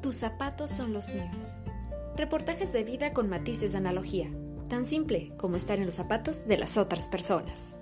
tus zapatos son los míos. Reportajes de vida con matices de analogía, tan simple como estar en los zapatos de las otras personas.